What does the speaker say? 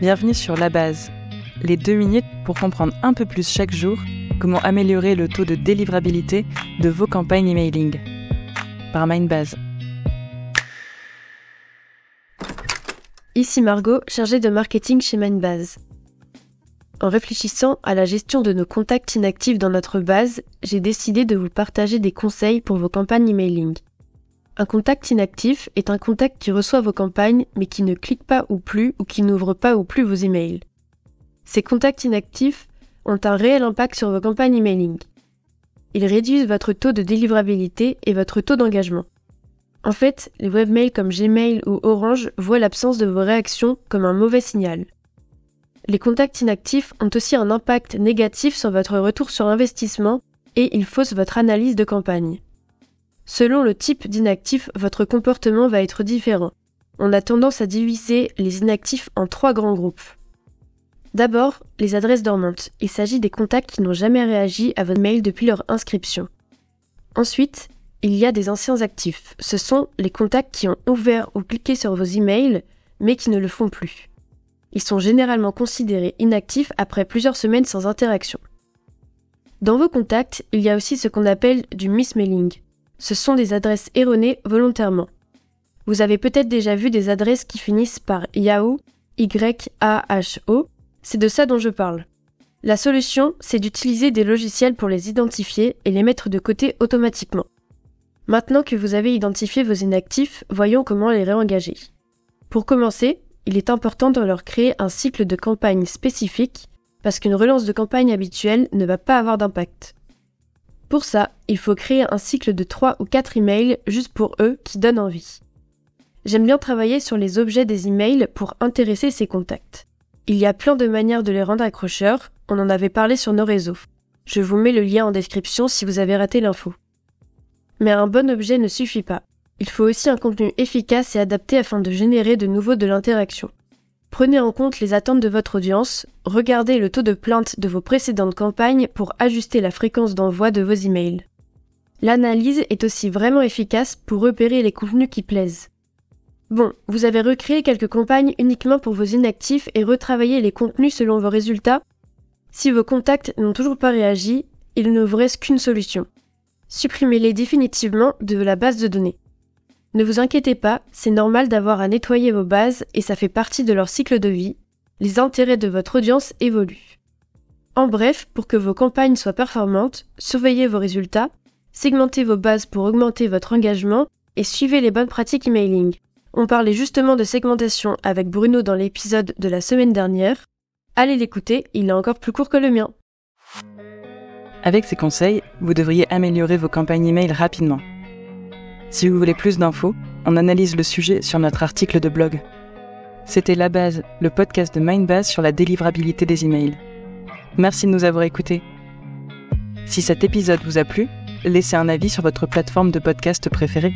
Bienvenue sur La Base, les deux minutes pour comprendre un peu plus chaque jour comment améliorer le taux de délivrabilité de vos campagnes emailing. Par Mindbase. Ici Margot, chargée de marketing chez Mindbase. En réfléchissant à la gestion de nos contacts inactifs dans notre base, j'ai décidé de vous partager des conseils pour vos campagnes emailing. Un contact inactif est un contact qui reçoit vos campagnes mais qui ne clique pas ou plus ou qui n'ouvre pas ou plus vos emails. Ces contacts inactifs ont un réel impact sur vos campagnes emailing. Ils réduisent votre taux de délivrabilité et votre taux d'engagement. En fait, les webmails comme Gmail ou Orange voient l'absence de vos réactions comme un mauvais signal. Les contacts inactifs ont aussi un impact négatif sur votre retour sur investissement et ils faussent votre analyse de campagne. Selon le type d'inactif, votre comportement va être différent. On a tendance à diviser les inactifs en trois grands groupes. D'abord, les adresses dormantes. Il s'agit des contacts qui n'ont jamais réagi à votre mail depuis leur inscription. Ensuite, il y a des anciens actifs. Ce sont les contacts qui ont ouvert ou cliqué sur vos emails, mais qui ne le font plus. Ils sont généralement considérés inactifs après plusieurs semaines sans interaction. Dans vos contacts, il y a aussi ce qu'on appelle du mismailing ce sont des adresses erronées volontairement. Vous avez peut-être déjà vu des adresses qui finissent par Yahoo, Y-A-H-O, c'est de ça dont je parle. La solution, c'est d'utiliser des logiciels pour les identifier et les mettre de côté automatiquement. Maintenant que vous avez identifié vos inactifs, voyons comment les réengager. Pour commencer, il est important de leur créer un cycle de campagne spécifique parce qu'une relance de campagne habituelle ne va pas avoir d'impact. Pour ça, il faut créer un cycle de 3 ou 4 emails juste pour eux qui donnent envie. J'aime bien travailler sur les objets des emails pour intéresser ces contacts. Il y a plein de manières de les rendre accrocheurs, on en avait parlé sur nos réseaux. Je vous mets le lien en description si vous avez raté l'info. Mais un bon objet ne suffit pas. Il faut aussi un contenu efficace et adapté afin de générer de nouveau de l'interaction. Prenez en compte les attentes de votre audience, regardez le taux de plainte de vos précédentes campagnes pour ajuster la fréquence d'envoi de vos emails. L'analyse est aussi vraiment efficace pour repérer les contenus qui plaisent. Bon, vous avez recréé quelques campagnes uniquement pour vos inactifs et retravaillé les contenus selon vos résultats? Si vos contacts n'ont toujours pas réagi, il ne vous reste qu'une solution. Supprimez-les définitivement de la base de données. Ne vous inquiétez pas, c'est normal d'avoir à nettoyer vos bases et ça fait partie de leur cycle de vie. Les intérêts de votre audience évoluent. En bref, pour que vos campagnes soient performantes, surveillez vos résultats, segmentez vos bases pour augmenter votre engagement et suivez les bonnes pratiques emailing. On parlait justement de segmentation avec Bruno dans l'épisode de la semaine dernière. Allez l'écouter, il est encore plus court que le mien. Avec ces conseils, vous devriez améliorer vos campagnes email rapidement. Si vous voulez plus d'infos, on analyse le sujet sur notre article de blog. C'était La Base, le podcast de Mindbase sur la délivrabilité des emails. Merci de nous avoir écoutés. Si cet épisode vous a plu, laissez un avis sur votre plateforme de podcast préférée.